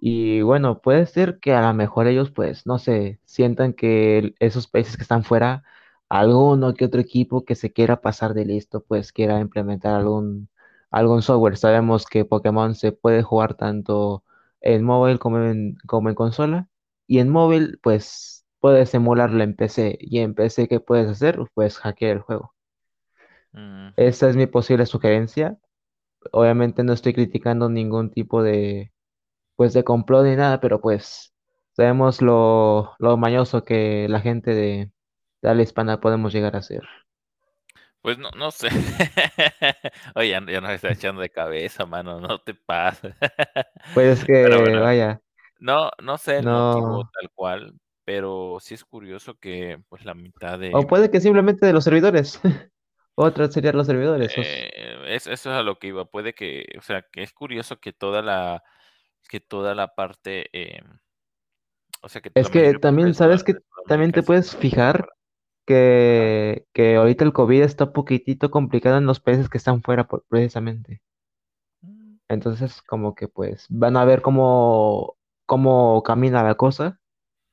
Y bueno, puede ser que a lo mejor ellos, pues, no sé, sientan que esos países que están fuera, alguno que otro equipo que se quiera pasar de listo, pues quiera implementar algún, algún software. Sabemos que Pokémon se puede jugar tanto en móvil como en, como en consola. Y en móvil, pues, puedes emularlo en PC. Y en PC, ¿qué puedes hacer? Pues hackear el juego. Ujú. Esa es mi posible sugerencia. Obviamente no estoy criticando ningún tipo de pues de complot ni nada, pero pues sabemos lo, lo mañoso que la gente de, de habla hispana podemos llegar a ser. Pues no, no sé. Oye, ya, ya nos está echando de cabeza, mano, no te pases. Pues es que, bueno, vaya, no, no sé el motivo no. tal cual, pero sí es curioso que pues la mitad O de puede que simplemente de los servidores. Otra serían los servidores. eh, es- eso es a lo que iba. Puede que, o sea, que es curioso que toda la, que toda la parte, eh, o sea, que Es que también, ¿sabes que También te es puedes fijar que, que ahorita el COVID está un poquitito complicado en los países que están fuera, por- precisamente. Mm, Entonces, como que pues van a ver cómo, cómo camina la cosa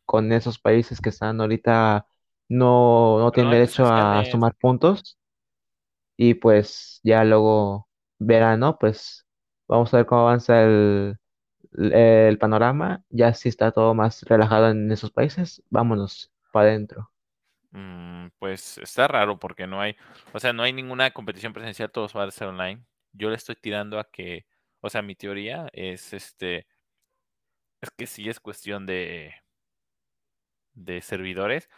con esos países que están ahorita no, no tienen no derecho a sumar puntos. Y pues ya luego verano, pues vamos a ver cómo avanza el, el panorama, ya si está todo más relajado en esos países, vámonos para adentro. Mm, pues está raro porque no hay, o sea, no hay ninguna competición presencial, todos van a ser online. Yo le estoy tirando a que, o sea, mi teoría es este, es que sí es cuestión de, de servidores.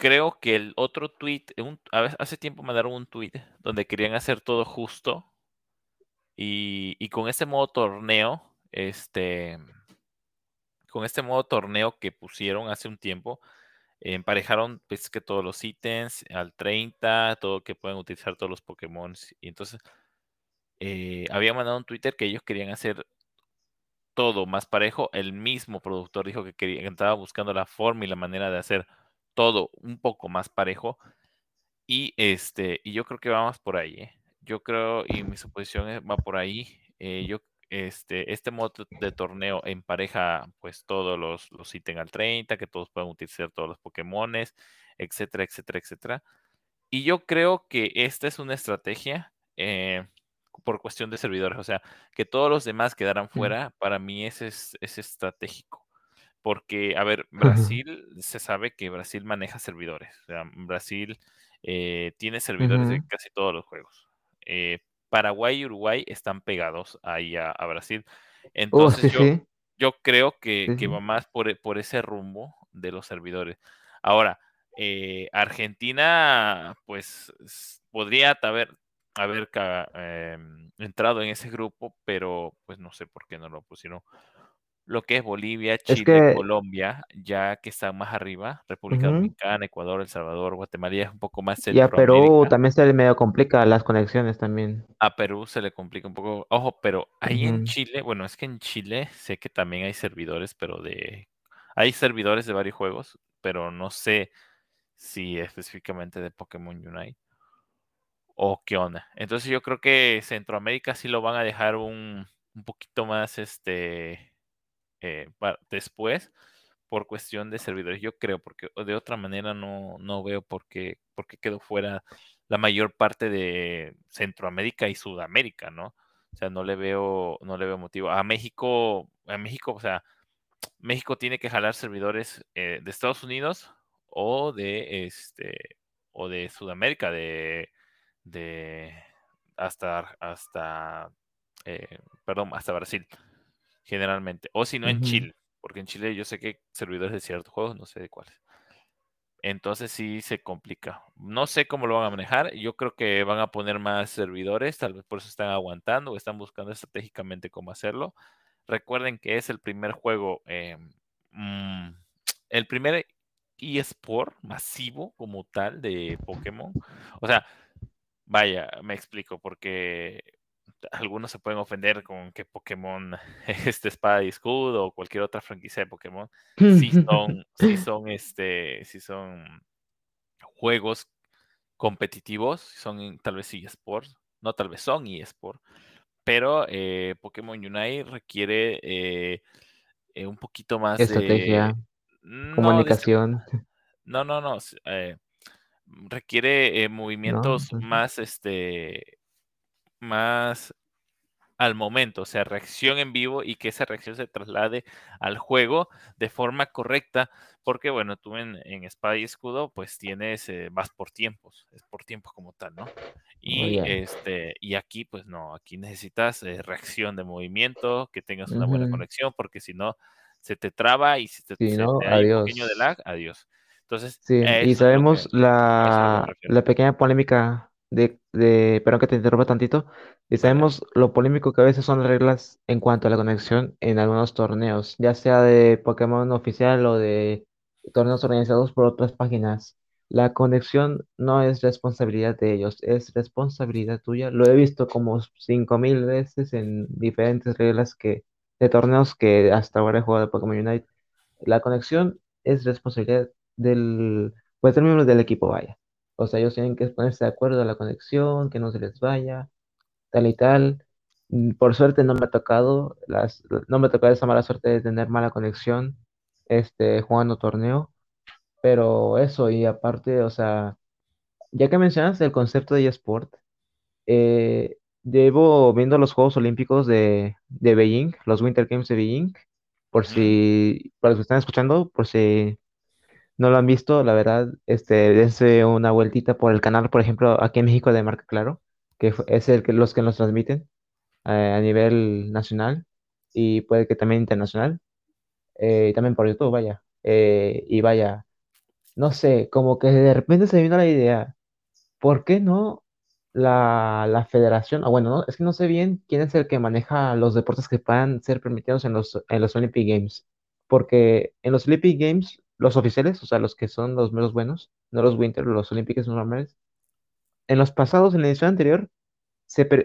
Creo que el otro tweet, un, hace tiempo mandaron un tweet donde querían hacer todo justo y, con ese modo torneo, este, con este modo torneo que pusieron hace un tiempo, emparejaron pues, que todos los ítems al 30, todo que pueden utilizar todos los Pokémon. Y entonces eh, había mandado un Twitter que ellos querían hacer todo más parejo. El mismo productor dijo que, quería, que estaba buscando la forma y la manera de hacer todo un poco más parejo. Y este, y yo creo que vamos por ahí, ¿eh? Yo creo, y mi suposición va por ahí. Eh, yo este, este modo de torneo empareja pues todos los, los ítems al 30, que todos puedan utilizar todos los Pokémones, etcétera, etcétera, etcétera. Y yo creo que esta es una estrategia eh, por cuestión de servidores, o sea, que todos los demás quedaran fuera, para mí es, es, estratégico. Porque, a ver, Brasil, se sabe que Brasil maneja servidores. O sea, Brasil eh, tiene servidores de casi todos los juegos. Eh, Paraguay y Uruguay están pegados ahí a, Brasil. Oh, Entonces yo, yo, creo que, que va más por, por, ese rumbo de los servidores. Ahora, eh, Argentina, pues podría haber, haber em, entrado en ese grupo, pero pues no sé por qué no lo pusieron. Lo que es Bolivia, Chile, Colombia, ya que están más arriba, República Dominicana, Ecuador, El Salvador, Guatemala, es un poco más Y a Perú también se le medio complica las conexiones también. A Perú se le complica un poco. Ojo, pero ahí en Chile, bueno, es que en Chile sé que también hay servidores, pero de. Hay servidores de varios juegos, pero no sé si específicamente de Pokémon Unite o qué onda. Entonces yo creo que Centroamérica sí lo van a dejar un, un poquito más este eh, después por cuestión de servidores. Yo creo, porque de otra manera no, no veo por qué, por qué quedó fuera la mayor parte de Centroamérica y Sudamérica, ¿no? O sea, no le veo, no le veo motivo. A México, a México, o sea, México tiene que jalar servidores eh, de Estados Unidos o de este o de Sudamérica, de, de hasta hasta eh, perdón, hasta Brasil generalmente. O si no, en Chile, porque en Chile yo sé que servidores de ciertos juegos, no sé de cuáles. Entonces sí se complica. No sé cómo lo van a manejar. Yo creo que van a poner más servidores, tal vez por eso están aguantando o están buscando estratégicamente cómo hacerlo. Recuerden que es el primer juego, eh, mm, el primer eSport masivo como tal de Pokémon. O sea, vaya, me explico, porque algunos se pueden ofender con que Pokémon este espada y escudo o cualquier otra franquicia de Pokémon. Si son, si son este, si son juegos competitivos, son tal vez eSports, no tal vez son eSports, pero eh, Pokémon Unite requiere eh, eh, un poquito más estrategia, de comunicación. No, no, no, requiere movimientos más este más al momento, o sea, reacción en vivo y que esa reacción se traslade al juego de forma correcta, porque bueno, tú en, en Espada y Escudo pues tienes, eh, vas por tiempos, es por tiempos como tal, ¿no? Y, este, y aquí pues no, aquí necesitas eh, reacción de movimiento, que tengas una buena conexión, porque si no, se te traba y si te, te un pequeño de lag, adiós. Entonces, sí, y sabemos la, la pequeña polémica de, de, perdón que te interrumpa tantito, y sabemos lo polémico que a veces son las reglas en cuanto a la conexión en algunos torneos, ya sea de Pokémon oficial o de torneos organizados por otras páginas. La conexión no es responsabilidad de ellos, es responsabilidad tuya. Lo he visto como 5000 veces en diferentes reglas que, de torneos que hasta ahora he jugado de Pokémon Unite. La conexión es responsabilidad del, pues, del miembro del equipo, vaya. O sea, ellos tienen que ponerse de acuerdo a la conexión, que no se les vaya, tal y tal. Mm, por suerte no me ha tocado, las, no me ha tocado esa mala suerte de tener mala conexión este, jugando torneo. Pero eso, y aparte, o sea, ya que mencionas el concepto de eSport, eh, llevo viendo los Juegos Olímpicos de, de Beijing, los Winter Games de Beijing, por si, para los que están escuchando, por si no lo han visto, la verdad, este, dense una vueltita por el canal, por ejemplo, aquí en México de Marca Claro, que es el que, los que nos transmiten eh, a nivel nacional y puede que también internacional, eh, y también por YouTube, vaya. Eh, y vaya, no sé, como que de repente se vino la idea, ¿por qué no la, la federación? Ah, bueno, no, es que no sé bien quién es el que maneja los deportes que puedan ser permitidos en los, en los Olympic Games, porque en los Olympic Games, los oficiales, o sea, los que son los menos buenos, no los Winter, los Olímpicos normales, en los pasados, en la edición anterior,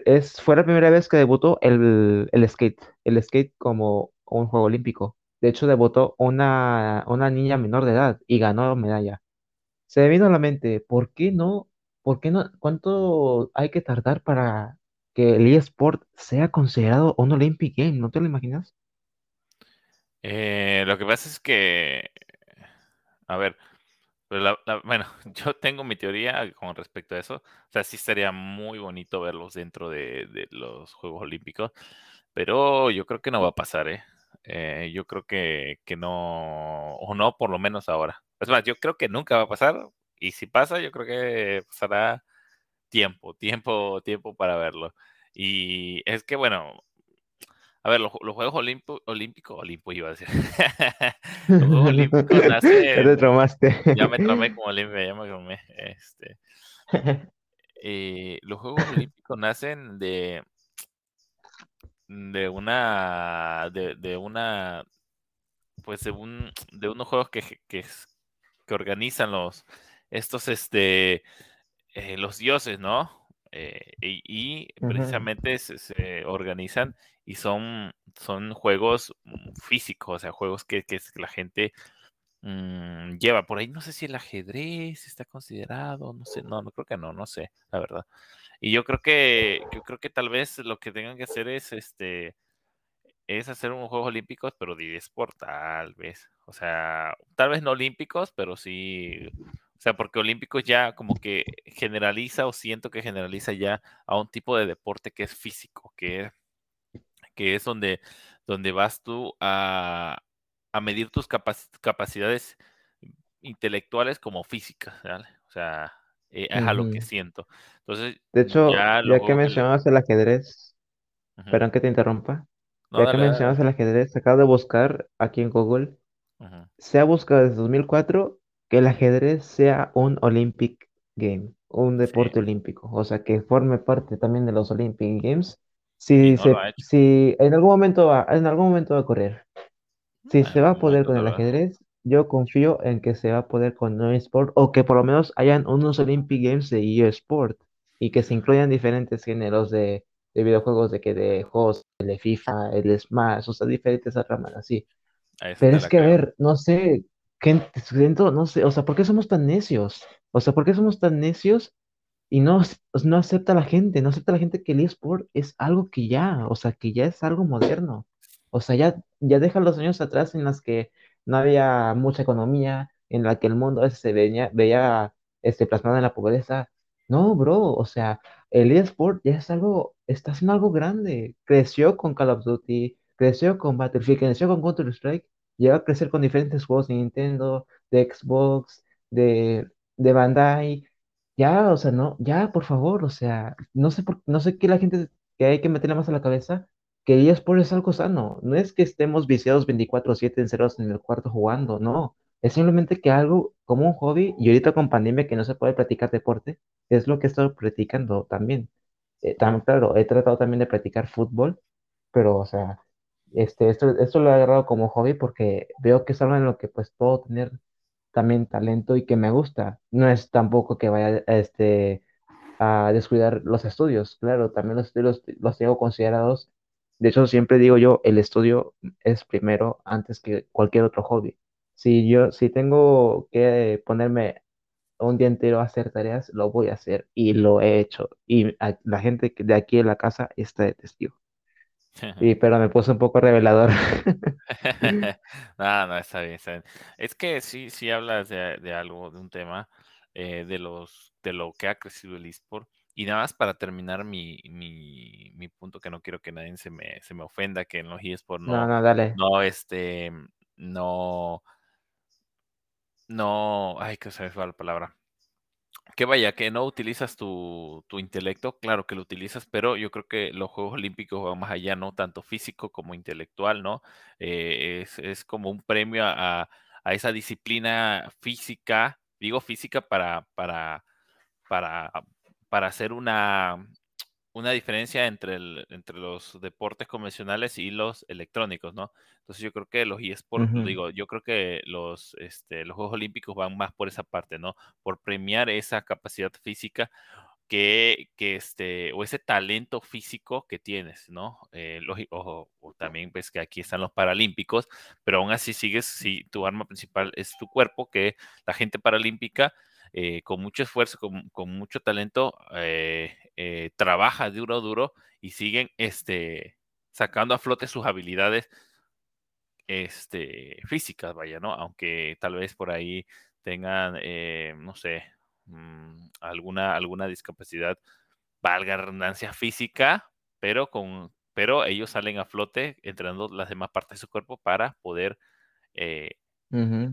es, fue la primera vez que debutó el, el skate, el skate como un juego olímpico. De hecho, debutó una, una niña menor de edad y ganó medalla. Se me vino a la mente, ¿por qué no? ¿Por qué no? ¿Cuánto hay que tardar para que el eSport sea considerado un Olympic Game? ¿No te lo imaginas? Eh, lo que pasa es que, a ver, pues la- la- bueno, yo tengo mi teoría con respecto a eso. O sea, sí estaría muy bonito verlos dentro de, de los Juegos Olímpicos, pero yo creo que no va a pasar, ¿eh? Eh, yo creo que, que no, o no, por lo menos ahora. Es más, yo creo que nunca va a pasar, y si pasa, yo creo que pasará tiempo, tiempo, tiempo para verlo. Y es que, bueno, a ver, los, los Juegos Olímpicos, Olimpo iba a decir, los Juegos Olímpicos Ya te nacen, traumaste. ya me tramé como Olimpia, ya me tramé, este, eh, los Juegos Olímpicos nacen de, de una, de, de una, pues de un, de unos juegos que, que, que organizan los, estos, este, eh, los dioses, ¿no? Eh, y, precisamente se, se, organizan y son, son juegos mm, físicos, o sea, juegos que, que la gente mmm, lleva. Por ahí no sé si el ajedrez está considerado, no sé, no, no creo que no, no sé, la verdad. Y yo creo que, yo creo que tal vez lo que tengan que hacer es este es hacer unos Juegos Olímpicos, pero de eSport, tal vez. O sea, tal vez no olímpicos, pero sí. O sea, porque olímpicos ya como que generaliza o siento que generaliza ya a un tipo de deporte que es físico, que, que es donde, donde vas tú a, a medir tus capac capacidades intelectuales como físicas, ¿vale? O sea, eh, es a lo que siento. Entonces, De hecho, ya que mencionabas el ajedrez, Ujú. perdón que te interrumpa, No, ya que dale. mencionabas el ajedrez, acabo de buscar aquí en Google. Se ha buscado desde 2004 que el ajedrez sea un Olympic Game, un Sí, deporte olímpico, o sea, que forme parte también de los Olympic Games. Si no se, si en algún momento va, en algún momento va a ocurrir. Si En se va a poder con el ajedrez, yo confío en que se va a poder con un sport o que por lo menos hayan unos Olympic Games de eSport y que se incluyan diferentes géneros de, de videojuegos, de que de juegos, el de FIFA, el de Smash, o sea, diferentes ramas así. A Pero es que, a creo. ver, no sé, gente, no sé, o sea, ¿por qué somos tan necios? O sea, ¿por qué somos tan necios y no, no acepta la gente? No acepta la gente que el eSport es algo que ya, o sea, que ya es algo moderno. O sea, ya, ya deja los años atrás en las que no había mucha economía, en la que el mundo a veces se veía, este, plasmado en la pobreza. No, bro, o sea, el eSport ya es algo, está haciendo algo grande. Creció con Call of Duty, creció con Battlefield, creció con Counter-Strike llega a crecer con diferentes juegos de Nintendo, de Xbox, de, de Bandai. Ya, o sea, no, ya, por favor, o sea, no sé por, no sé qué la gente que hay que meterle más a la cabeza, que eSport es algo sano. No es que estemos viciados 24/7 encerrados en el cuarto jugando, no. Es simplemente que algo como un hobby, y ahorita con pandemia que no se puede practicar deporte, es lo que he estado practicando también. Eh, claro, he tratado también de practicar fútbol, pero, o sea, este, esto, esto lo he agarrado como hobby porque veo que es algo en lo que pues puedo tener también talento y que me gusta. No es tampoco que vaya este, a descuidar los estudios, claro, también los estudios los tengo considerados. De hecho, siempre digo yo, el estudio es primero antes que cualquier otro hobby. Si yo, si tengo que ponerme un día entero a hacer tareas, lo voy a hacer y lo he hecho. Y la gente de aquí en la casa está de testigo. Y pero me puse un poco revelador. No, no, está bien, está bien. Es que sí, sí hablas de, de algo, de un tema. eh, de, los, de lo que ha crecido el eSport. Y nada más para terminar mi, mi, mi punto, que no quiero que nadie se me, se me ofenda, que en los eSports No, no, no, dale. no, este, no, no, ay, que se me fue la palabra. Que vaya, que no utilizas tu, tu intelecto, claro que lo utilizas, pero yo creo que los Juegos Olímpicos van más allá, ¿no? Tanto físico como intelectual, ¿no? Eh, es, es como un premio a, a esa disciplina física, digo física para, para, para, para hacer una, una diferencia entre, entre los deportes convencionales y los electrónicos, ¿no? Entonces yo creo que los eSports, Ujú, digo, yo creo que los, este, los Juegos Olímpicos van más por esa parte, ¿no? Por premiar esa capacidad física que, que este, o ese talento físico que tienes, ¿no? Eh, lógico, o, o también ves que aquí están los paralímpicos, pero aún así sigues, si tu arma principal es tu cuerpo, que la gente paralímpica eh, con mucho esfuerzo, con, con mucho talento, eh, trabaja duro, duro y siguen este, sacando a flote sus habilidades este, físicas, vaya, ¿no? Aunque tal vez por ahí tengan, eh, no sé, mmm, alguna, alguna discapacidad, valga redundancia física, pero, con, pero ellos salen a flote entrenando las demás partes de su cuerpo para poder eh,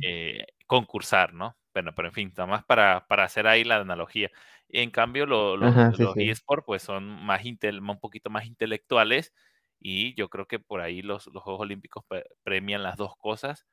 eh, concursar, ¿no? Bueno, pero en fin, nada más para, para hacer ahí la analogía. En cambio, lo- Ajá, los sí. eSports pues son más intel- un poquito más intelectuales y yo creo que por ahí los, los Juegos Olímpicos pre- premian las dos cosas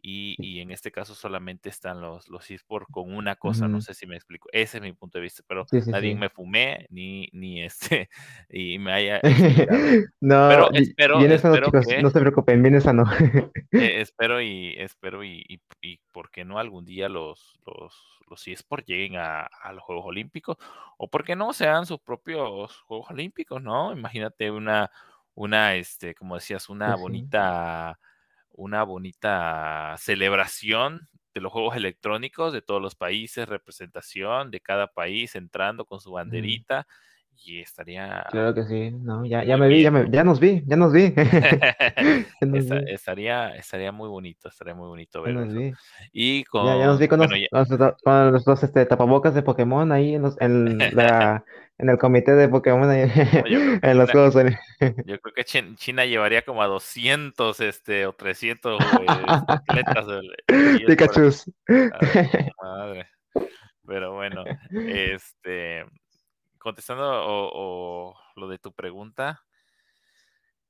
y, y en este caso solamente están los, los eSports con una cosa, no sé si me explico. Ese es mi punto de vista, pero Sí, sí, nadie sí. me fumé ni, ni este y me haya. No, Pero espero, sano, espero chicos, que no se preocupen, viene sano. eh, espero y espero y, y, y por qué no algún día los, los, los eSports lleguen a, a los Juegos Olímpicos o por qué no sean sus propios Juegos Olímpicos, ¿no? Imagínate una, una, este, como decías, una Sí, bonita, una bonita celebración de los juegos electrónicos de todos los países, representación de cada país entrando con su Mm, banderita y estaría Claro que sí, no, ya, ya me vi, ya me, ya nos vi, ya nos vi. Ya nos Esta- vi, estaría, estaría muy bonito, estaría muy bonito ya ver nos eso. vi. Y Ya, ya nos con, vi con bueno, los, los, con los dos este, tapabocas de Pokémon ahí en, los, en, la, en el comité de Pokémon ahí, yo en los China, juegos. Yo creo que Chin- China llevaría como a 200 este, o 300 este, atletas del, del eSport. Pikachus. A su madre. Pero bueno, este, contestando o, o lo de tu pregunta,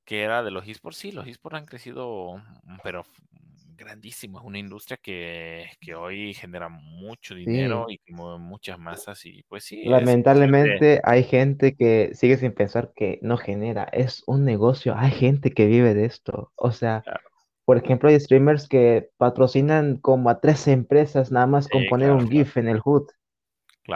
que era de los esports, sí, los esports han crecido, mm, pero f- grandísimo. Es una industria que, que hoy genera mucho dinero Sí, y mueve muchas masas y pues sí, es lamentablemente hay gente que sigue sin pensar que no genera, es un negocio, hay gente que vive de esto. O sea, Claro, por ejemplo, hay streamers que patrocinan como a tres empresas nada más con sí, poner claro, un claro, GIF en el HUD.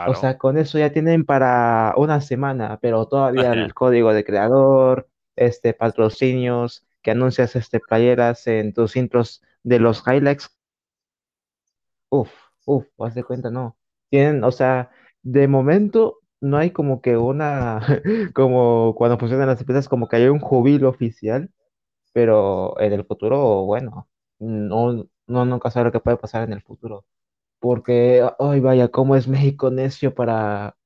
O sea, con eso ya tienen para una semana, pero todavía el código de creador, este, patrocinios, que anuncias este, playeras en tus intros de los highlights. Uf, uf, haz de cuenta, no. Tienen, o sea, de momento no hay como que una, como cuando funcionan las empresas, como que hay un jubilo oficial, pero en el futuro, bueno, no, no nunca sabe lo que puede pasar en el futuro. Porque, ay, vaya, cómo es México necio para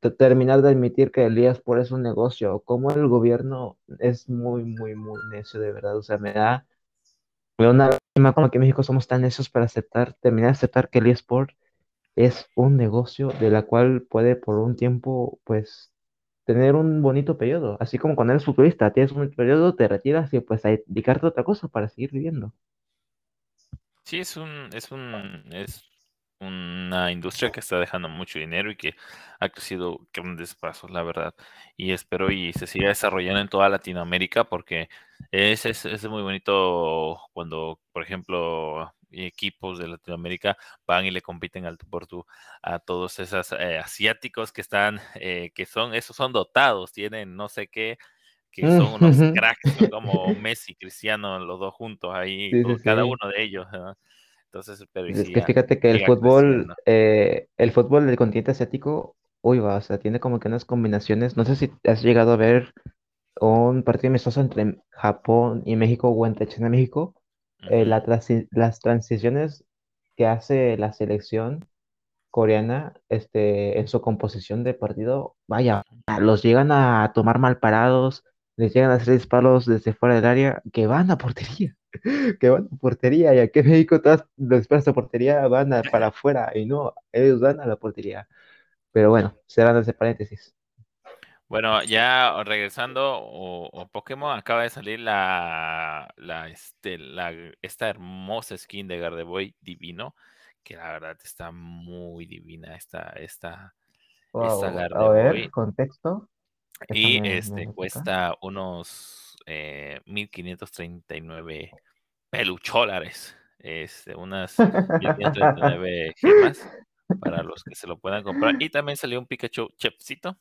te- terminar de admitir que el eSport es un negocio, como el gobierno es muy, muy, muy necio, de verdad. O sea, me da, una lástima como que en México somos tan necios para aceptar, terminar de aceptar que el eSport es un negocio de la cual puede por un tiempo, pues, tener un bonito periodo. Así como cuando eres futurista, tienes un periodo, te retiras y pues a dedicarte a otra cosa para seguir viviendo. Sí, es un, es un, una industria que está dejando mucho dinero y que ha crecido grandes pasos, la verdad. Y espero y se siga desarrollando en toda Latinoamérica porque es, es, es muy bonito cuando, por ejemplo, equipos de Latinoamérica van y le compiten al tú por tú a todos esos eh, asiáticos que están, eh, que son, esos son dotados, tienen no sé qué, que son unos cracks, son como Messi, Cristiano, los dos juntos ahí, Sí, sí, o cada sí. uno de ellos, ¿no? Entonces, pero Es que fíjate que el fútbol, eh, el fútbol del continente asiático, uy, va, o sea, tiene como que unas combinaciones. No sé si has llegado a ver un partido amistoso entre Japón y México o entre China y México. eh, Ujú. la transi- las transiciones que hace la selección. coreana, este, en su composición de partido, vaya, los llegan a tomar mal parados, les llegan a hacer disparos desde fuera del área que van a portería, que van a portería, y aquí en México todas las disparos a portería van a- para afuera, y no, ellos van a la portería. Pero bueno, serán ese paréntesis. Bueno, ya regresando o, o Pokémon, acaba de salir la, la, este, la, esta hermosa skin de Gardevoir divino, que la verdad está muy divina esta, esta, esta Wow, a ver, contexto. Y me este cuesta unos eh, 1539 pelucholares. Este, unas 1539 gemas para los que se lo puedan comprar. Y también salió un Pikachu chepsito.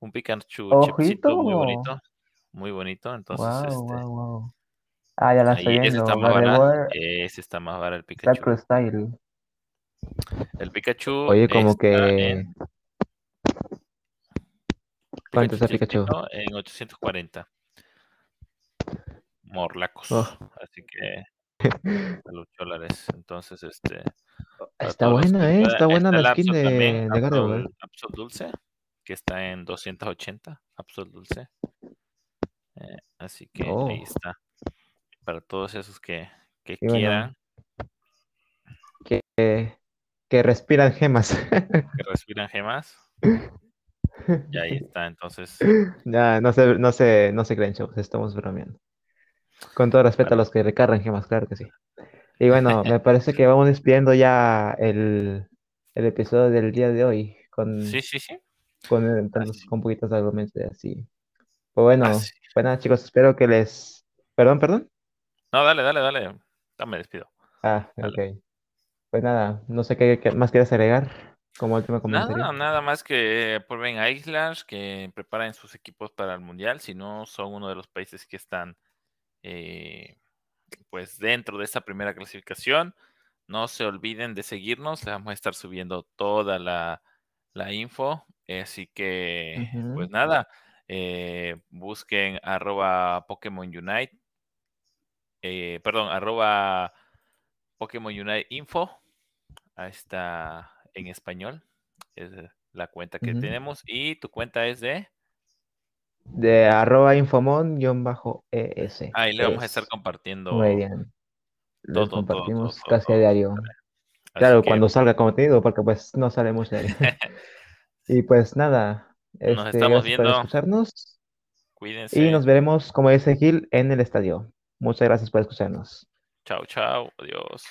Un Pikachu chepsito muy Ojito. bonito. Muy bonito. Entonces, Wow, este. wow, wow. Ah, ya la estoy Ahí, ese viendo. está más barato. Ese está más barato el Pikachu. Sacro Style. El Pikachu Oye, como está que. en ¿Cuánto Pikachu está Pikachu? en 840. Morlacos. Oh. Así que pelucholares. Entonces, este. para Está los buena, ¿eh? Está buena Está la skin también, de. Absol, Absol Dulce, que está en 280, Absol Dulce. Eh, así que ahí Oh. está. Para todos esos que, que bueno. quieran, Que, que respiran gemas. que respiran gemas. Y ahí está, entonces. Ya, no se, no se, no se creen, chavos, estamos bromeando. Con todo respeto a Bueno. los que recargan gemas, claro que sí. Y bueno, me parece que vamos despidiendo ya el, el episodio del día de hoy con, Sí, sí, sí. con, eh, Así. con poquitos argumentos así. Pues bueno, Así. pues nada, chicos, espero que les... Perdón, perdón. No, dale, dale, dale. Ya me despido. Ah, Dale. ok. Pues nada, no sé qué, qué más quieres agregar como último comentario. Nada, nada más que prueben a Islas, que preparen sus equipos para el Mundial, si no son uno de los países que están eh, pues dentro de esta primera clasificación. No se olviden de seguirnos, les vamos a estar subiendo toda la, la info. Así que, pues nada, eh, busquen arroba Pokémon Unite, eh, perdón, arroba Pokémon Unite Info. Ahí está en español. Es la cuenta que tenemos. Y tu cuenta es de. De arroba infomon-es. Ahí le vamos a estar Es. compartiendo Muy bien. Todo, todo, compartimos todo, casi a diario. Claro, que cuando salga contenido, porque pues no sale mucho diario. Y pues nada, nos este, estamos por viendo. escucharnos y Cuídense. nos veremos, como dice Gil, en el estadio. Muchas gracias por escucharnos. Chao, chao. Adiós.